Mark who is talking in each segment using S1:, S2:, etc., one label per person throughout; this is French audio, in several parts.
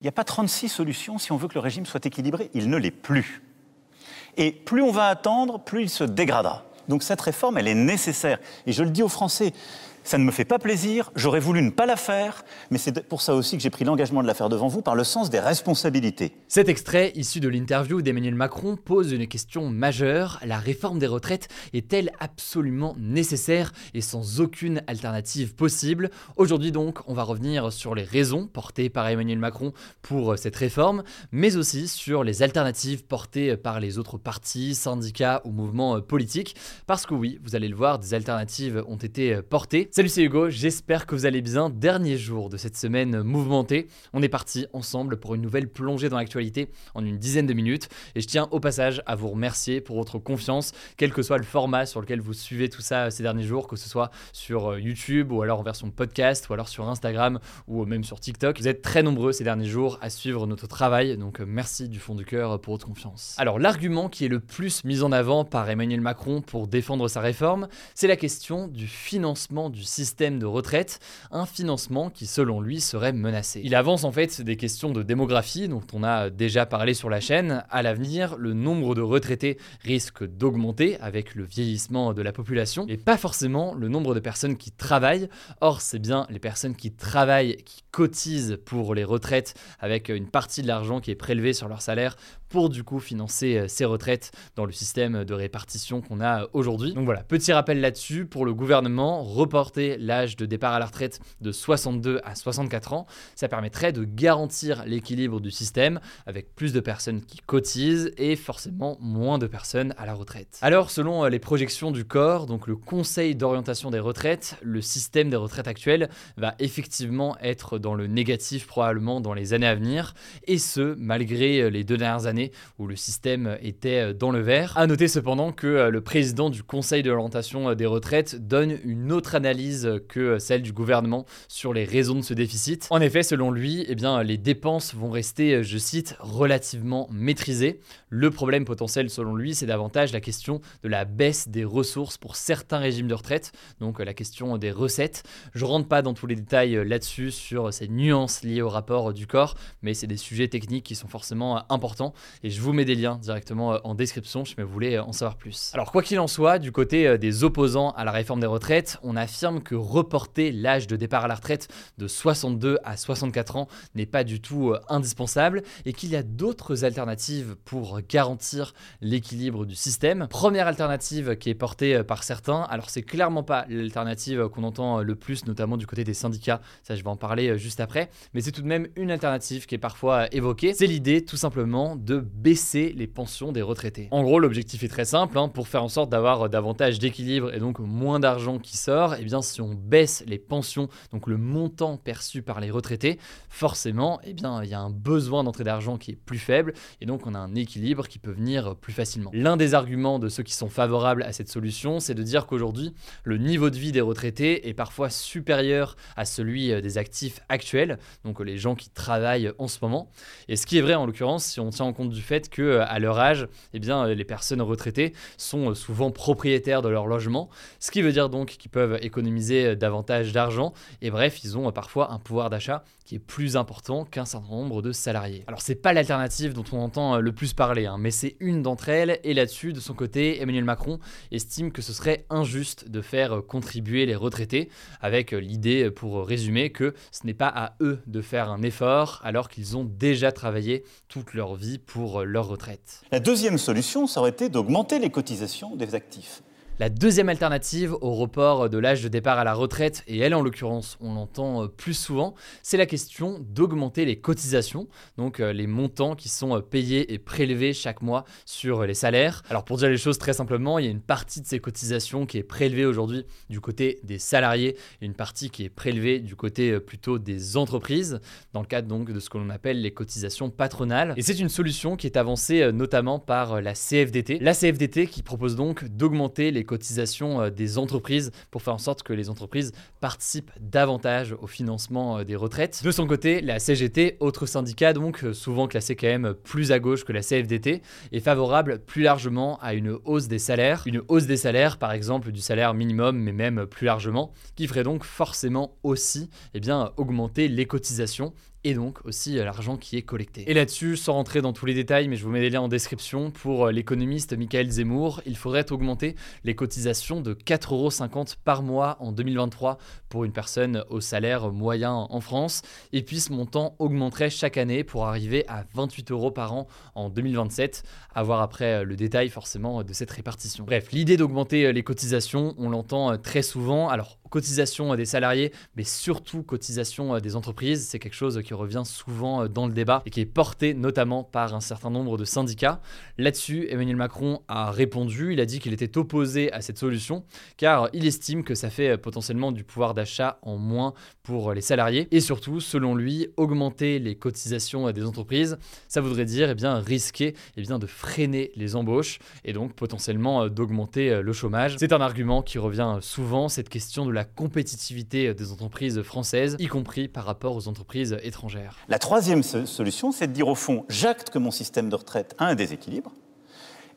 S1: Il n'y a pas 36 solutions si on veut que le régime soit équilibré. Il ne l'est plus. Et plus on va attendre, plus il se dégradera. Donc cette réforme, elle est nécessaire. Et je le dis aux Français, ça ne me fait pas plaisir, j'aurais voulu ne pas la faire, mais c'est pour ça aussi que j'ai pris l'engagement de la faire devant vous par le sens des responsabilités.
S2: Cet extrait, issu de l'interview d'Emmanuel Macron, pose une question majeure. La réforme des retraites est-elle absolument nécessaire et sans aucune alternative possible? Aujourd'hui donc, on va revenir sur les raisons portées par Emmanuel Macron pour cette réforme, mais aussi sur les alternatives portées par les autres partis, syndicats ou mouvements politiques. Parce que oui, vous allez le voir, des alternatives ont été portées. Salut, c'est Hugo, j'espère que vous allez bien. Dernier jour de cette semaine mouvementée. On est parti ensemble pour une nouvelle plongée dans l'actualité en une dizaine de minutes. Et je tiens au passage à vous remercier pour votre confiance, quel que soit le format sur lequel vous suivez tout ça ces derniers jours, que ce soit sur euh, YouTube ou alors en version podcast ou alors sur Instagram ou même sur TikTok. Vous êtes très nombreux ces derniers jours à suivre notre travail, donc euh, merci du fond du cœur pour votre confiance. Alors l'argument qui est le plus mis en avant par Emmanuel Macron pour défendre sa réforme, c'est la question du financement du système de retraite, un financement qui selon lui serait menacé. Il avance en fait des questions de démographie dont on a déjà parlé sur la chaîne. À l'avenir, le nombre de retraités risque d'augmenter avec le vieillissement de la population et pas forcément le nombre de personnes qui travaillent. Or, c'est bien les personnes qui travaillent qui cotisent pour les retraites avec une partie de l'argent qui est prélevé sur leur salaire pour du coup financer euh, ces retraites dans le système de répartition qu'on a aujourd'hui. Donc voilà, petit rappel là-dessus pour le gouvernement, l'âge de départ à la retraite de 62 à 64 ans, ça permettrait de garantir l'équilibre du système avec plus de personnes qui cotisent et forcément moins de personnes à la retraite. Alors selon euh, les projections du corps, donc le Conseil d'orientation des retraites, le système des retraites actuel va effectivement être dans le négatif probablement dans les années à venir et ce malgré euh, les deux dernières années où le système était euh, dans le vert. A noter cependant que le président du Conseil euh, des retraites donne une autre analyse que celle du gouvernement sur les raisons de ce déficit. En effet, selon lui, eh les dépenses vont rester, je cite, relativement maîtrisées. Le problème potentiel, selon lui, c'est davantage la question de la baisse des ressources pour certains régimes de retraite, donc la question des recettes. Je rentre pas dans tous les détails là-dessus sur ces nuances liées au rapport du corps, mais c'est des sujets techniques qui sont forcément importants et je vous mets des liens directement euh, en description si vous voulez euh, en savoir plus. Alors quoi qu'il en soit, du côté euh, des opposants à la réforme des retraites, on affirme que reporter l'âge de départ à la retraite de 62 à 64 ans n'est pas du tout indispensable et qu'il y a d'autres alternatives pour garantir l'équilibre du système. Première alternative qui est portée par certains, alors c'est clairement pas l'alternative qu'on entend le plus, notamment du côté des syndicats, ça je vais en parler juste après, mais c'est tout de même une alternative qui est parfois évoquée. C'est l'idée tout simplement de baisser les pensions des retraités. En gros, l'objectif est très simple, hein, pour faire en sorte d'avoir davantage d'équilibre et donc moins d'argent qui sort, et eh bien si on baisse les pensions, donc le montant perçu par les retraités, forcément, eh bien il y a un besoin d'entrée d'argent qui est plus faible, et donc on a un équilibre qui peut venir plus facilement. L'un des arguments de ceux qui sont favorables à cette solution, c'est de dire qu'aujourd'hui, le niveau de vie des retraités est parfois supérieur à celui euh, des actifs actuels, donc les gens qui travaillent en ce moment. Et ce qui est vrai en l'occurrence, si on tient en compte du fait que euh, à leur âge, eh bien, euh, les personnes retraitées sont euh, souvent propriétaires de leur logement, ce qui veut dire donc qu'ils peuvent économiser davantage d'argent et bref, ils ont parfois un pouvoir d'achat qui est plus important qu'un certain nombre de salariés. Alors c'est pas l'alternative dont on entend le plus parler, hein, mais c'est une d'entre elles et là-dessus, de son côté, Emmanuel Macron estime que ce serait injuste de faire contribuer les retraités, avec l'idée, pour résumer, que ce n'est pas à eux de faire un effort alors qu'ils ont déjà travaillé toute leur vie pour leur retraite.
S1: La deuxième solution, ça aurait été d'augmenter les cotisations des actifs.
S2: La deuxième alternative au report de l'âge de départ à la retraite, et elle en l'occurrence on l'entend euh, plus souvent, c'est la question d'augmenter les cotisations, donc euh, les montants qui sont euh, payés et prélevés chaque mois sur les salaires. Alors pour dire les choses très simplement, il y a une partie de ces cotisations qui est prélevée aujourd'hui du côté des salariés une partie qui est prélevée du côté plutôt des entreprises, dans le cadre donc de ce que l'on appelle les cotisations patronales. Et c'est une solution qui est avancée notamment par la CFDT. La CFDT qui propose donc d'augmenter les cotisations des entreprises pour faire en sorte que les entreprises participent davantage au financement des retraites. De son côté, la CGT, autre syndicat donc souvent classé quand même plus à gauche que la CFDT, est favorable plus largement à une hausse des salaires. Une hausse des salaires, par exemple du salaire minimum, mais même plus largement, qui ferait donc forcément aussi eh augmenter les cotisations et donc aussi euh, l'argent qui est collecté. Et là-dessus, sans rentrer dans tous les détails, mais je vous mets les liens en description, pour euh, l'économiste Michael Zemmour, il faudrait augmenter les cotisations de 4,50€ par mois en 2023 pour une personne au salaire moyen en France, et puis ce montant augmenterait chaque année pour arriver à 28 euros par an en 2027, à voir après euh, le détail forcément de cette répartition. Bref, l'idée d'augmenter les cotisations, on l'entend très souvent, alors cotisation des salariés, mais surtout cotisation des entreprises, c'est quelque chose qui revient souvent euh, dans le débat et qui est porté notamment par un certain nombre de syndicats. Là-dessus, Emmanuel Macron a répondu, il a dit qu'il était opposé à cette solution car il estime que ça fait euh, potentiellement du pouvoir d'achat en moins pour les salariés et surtout, selon lui, augmenter les cotisations des entreprises, ça voudrait dire eh bien, risquer eh bien, de freiner les embauches et donc potentiellement euh, d'augmenter le chômage. C'est un argument qui revient souvent, cette question de la compétitivité des entreprises françaises, y compris par rapport aux entreprises étrangères.
S1: La troisième solution, c'est de dire au fond, j'acte que mon système de retraite a un déséquilibre,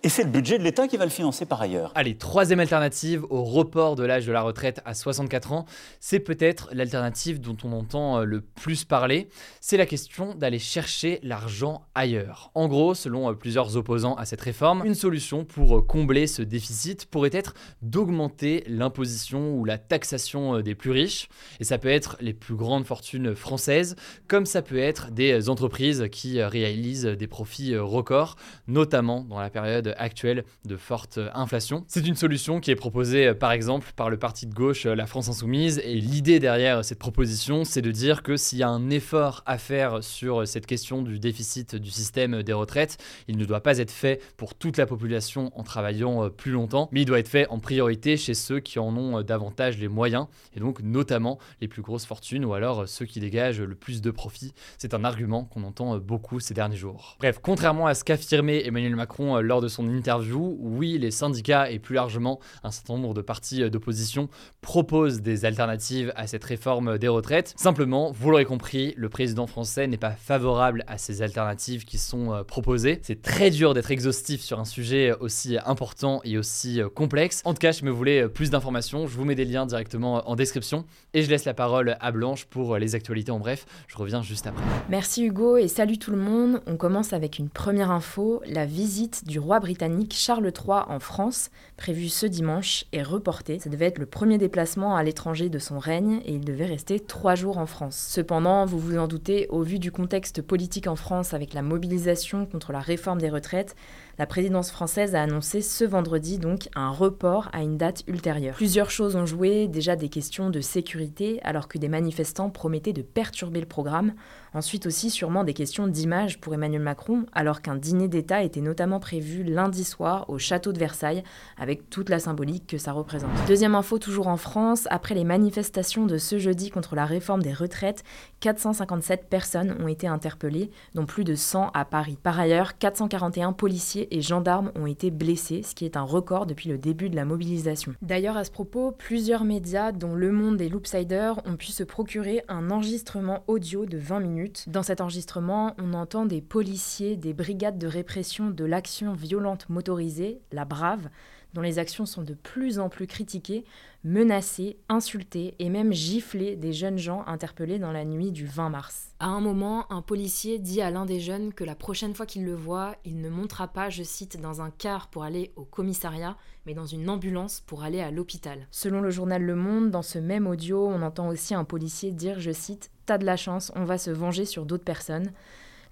S1: et c'est le budget de l'État qui va le financer par ailleurs.
S2: Allez, troisième alternative au report de l'âge de la retraite à 64 ans, c'est peut-être l'alternative dont on entend euh, le plus parler, c'est la question d'aller chercher l'argent ailleurs. En gros, selon euh, plusieurs opposants à cette réforme, une solution pour euh, combler ce déficit pourrait être d'augmenter l'imposition ou la taxation des plus riches, et ça peut être les plus grandes fortunes françaises, comme ça peut être des entreprises qui réalisent des profits records, notamment dans la période actuelle de forte inflation. C'est une solution qui est proposée euh, par exemple par le parti de gauche euh, La France Insoumise et l'idée derrière cette proposition c'est de dire que s'il y a un effort à faire sur cette question du déficit du système des retraites, il ne doit pas être fait pour toute la population en travaillant euh, plus longtemps, mais il doit être fait en priorité chez ceux qui en ont davantage les moyens et donc notamment les plus grosses fortunes ou alors ceux qui dégagent le plus de profits. C'est un argument qu'on entend beaucoup ces derniers jours. Bref, contrairement à ce qu'affirmait Emmanuel Macron lors de son interview, oui, les syndicats et plus largement un certain nombre de partis d'opposition proposent des alternatives à cette réforme des retraites. Simplement, vous l'aurez compris, le président français n'est pas favorable à ces alternatives qui sont euh, proposées. C'est très dur d'être exhaustif sur un sujet aussi important et aussi euh, complexe. En tout cas, je me voulais euh, plus d'informations, je vous mets des liens directement en description et je laisse la parole à Blanche pour les actualités en bref. Je reviens juste après.
S3: Merci Hugo et salut tout le monde. On commence avec une première info, la visite du roi britannique Charles III en France, prévu ce dimanche, est reporté. Ça devait être le premier déplacement à l'étranger de son règne et il devait rester trois jours en France. Cependant, vous vous en doutez, au vu du contexte politique en France avec la mobilisation contre la réforme des retraites, la présidence française a annoncé ce vendredi donc un report à une date ultérieure. Plusieurs choses ont joué, déjà des questions de sécurité alors que des manifestants promettaient de perturber le programme, ensuite aussi sûrement des questions d'image pour Emmanuel Macron alors qu'un dîner d'État était notamment prévu lundi soir au château de Versailles avec toute la symbolique que ça représente. Deuxième info toujours en France, après les manifestations de ce jeudi contre la réforme des retraites, 457 personnes ont été interpellées, dont plus de 100 à Paris. Par ailleurs, 441 policiers et gendarmes ont été blessés, ce qui est un record depuis le début de la mobilisation. D'ailleurs, à ce propos, plusieurs médias, dont Le Monde et Loopsider, ont pu se procurer un enregistrement audio de 20 minutes. Dans cet enregistrement, on entend des policiers des brigades de répression de l'action violente motorisée, la BRAVE, dont les actions sont de plus en plus critiquées, menacer, insulter et même gifler des jeunes gens interpellés dans la nuit du 20 mars. À un moment, un policier dit à l'un des jeunes que la prochaine fois qu'il le voit, il ne montera pas, je cite, dans un car pour aller au commissariat, mais dans une ambulance pour aller à l'hôpital. Selon le journal Le Monde, dans ce même audio, on entend aussi un policier dire, je cite, T'as de la chance, on va se venger sur d'autres personnes.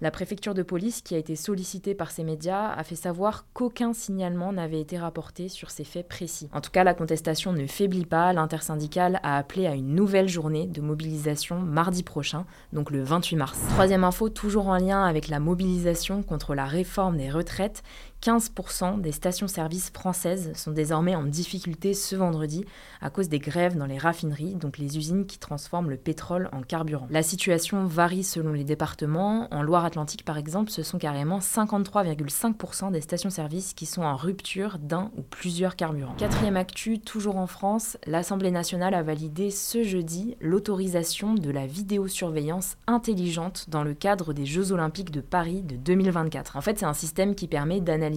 S3: La préfecture de police, qui a été sollicitée par ces médias, a fait savoir qu'aucun signalement n'avait été rapporté sur ces faits précis. En tout cas, la contestation ne faiblit pas. L'intersyndicale a appelé à une nouvelle journée de mobilisation mardi prochain, donc le 28 mars. Troisième info, toujours en lien avec la mobilisation contre la réforme des retraites, 15% des stations-service françaises sont désormais en difficulté ce vendredi à cause des grèves dans les raffineries, donc les usines qui transforment le pétrole en carburant. La situation varie selon les départements. En Loire-Atlantique, par exemple, ce sont carrément 53,5% des stations-service qui sont en rupture d'un ou plusieurs carburants. Quatrième actu, toujours en France, l'Assemblée nationale a validé ce jeudi l'autorisation de la vidéosurveillance intelligente dans le cadre des Jeux olympiques de Paris de 2024. En fait, c'est un système qui permet d'analyser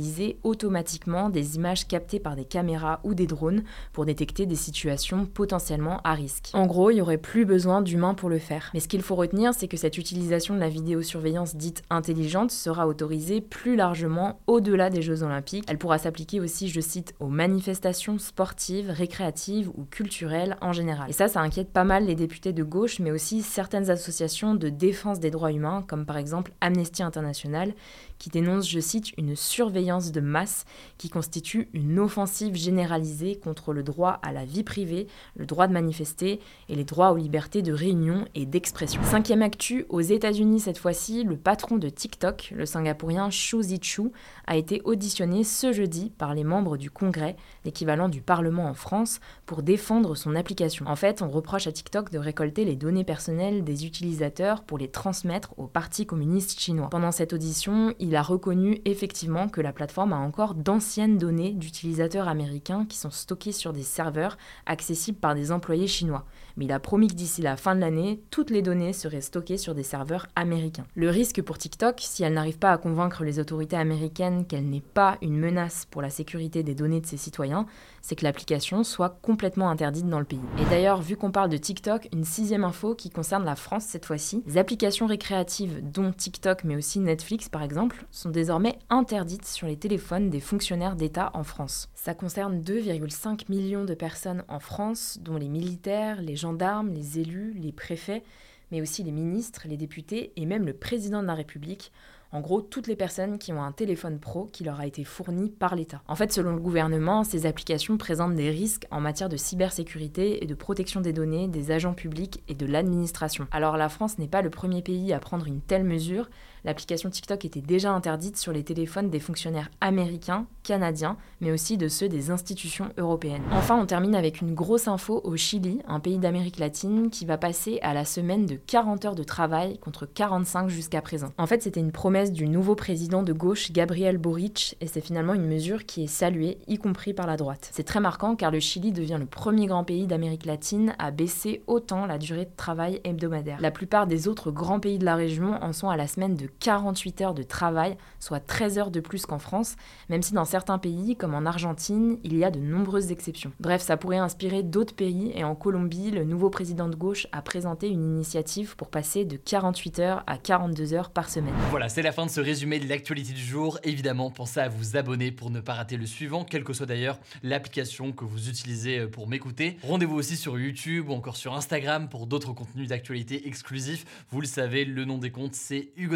S3: automatiquement des images captées par des caméras ou des drones pour détecter des situations potentiellement à risque. En gros, il n'y aurait plus besoin d'humains pour le faire. Mais ce qu'il faut retenir, c'est que cette utilisation de la vidéosurveillance dite intelligente sera autorisée plus largement au-delà des Jeux olympiques. Elle pourra s'appliquer aussi, je cite, aux manifestations sportives, récréatives ou culturelles en général. Et ça, ça inquiète pas mal les députés de gauche, mais aussi certaines associations de défense des droits humains, comme par exemple Amnesty International, qui dénonce, je cite, une surveillance de masse qui constitue une offensive généralisée contre le droit à la vie privée, le droit de manifester et les droits aux libertés de réunion et d'expression. Cinquième actu, aux États-Unis cette fois-ci, le patron de TikTok, le singapourien Xu Zichu, a été auditionné ce jeudi par les membres du Congrès, l'équivalent du Parlement en France, pour défendre son application. En fait, on reproche à TikTok de récolter les données personnelles des utilisateurs pour les transmettre au Parti communiste chinois. Pendant cette audition, il a reconnu effectivement que la plateforme a encore d'anciennes données d'utilisateurs américains qui sont stockées sur des serveurs accessibles par des employés chinois. Mais il a promis que d'ici la fin de l'année, toutes les données seraient stockées sur des serveurs américains. Le risque pour TikTok, si elle n'arrive pas à convaincre les autorités américaines qu'elle n'est pas une menace pour la sécurité des données de ses citoyens, c'est que l'application soit complètement interdite dans le pays. Et d'ailleurs, vu qu'on parle de TikTok, une sixième info qui concerne la France cette fois-ci, les applications récréatives dont TikTok mais aussi Netflix par exemple sont désormais interdites sur les téléphones des fonctionnaires d'État en France. Ça concerne 2,5 millions de personnes en France, dont les militaires, les gendarmes, les élus, les préfets, mais aussi les ministres, les députés et même le président de la République en gros, toutes les personnes qui ont un téléphone pro qui leur a été fourni par l'État. En fait, selon le gouvernement, ces applications présentent des risques en matière de cybersécurité et de protection des données des agents publics et de l'administration. Alors la France n'est pas le premier pays à prendre une telle mesure, l'application TikTok était déjà interdite sur les téléphones des fonctionnaires américains, canadiens, mais aussi de ceux des institutions européennes. Enfin, on termine avec une grosse info au Chili, un pays d'Amérique latine, qui va passer à la semaine de 40 heures de travail contre 45 jusqu'à présent. En fait, c'était une promesse du nouveau président de gauche, Gabriel Boric, et c'est finalement une mesure qui est saluée, y compris par la droite. C'est très marquant car le Chili devient le premier grand pays d'Amérique latine à baisser autant la durée de travail hebdomadaire. La plupart des autres grands pays de la région en sont à la semaine de 48 heures de travail, soit 13 heures de plus qu'en France, même si dans certains pays, comme en Argentine, il y a de nombreuses exceptions. Bref, ça pourrait inspirer d'autres pays, et en Colombie, le nouveau président de gauche a présenté une initiative pour passer de 48 heures à 42 heures par semaine.
S2: Voilà, c'est la fin de ce résumé de l'actualité du jour. Évidemment, pensez à vous abonner pour ne pas rater le suivant, quelle que soit d'ailleurs l'application que vous utilisez pour m'écouter. Rendez-vous aussi sur YouTube ou encore sur Instagram pour d'autres contenus d'actualité exclusifs. Vous le savez, le nom des comptes, c'est Hugo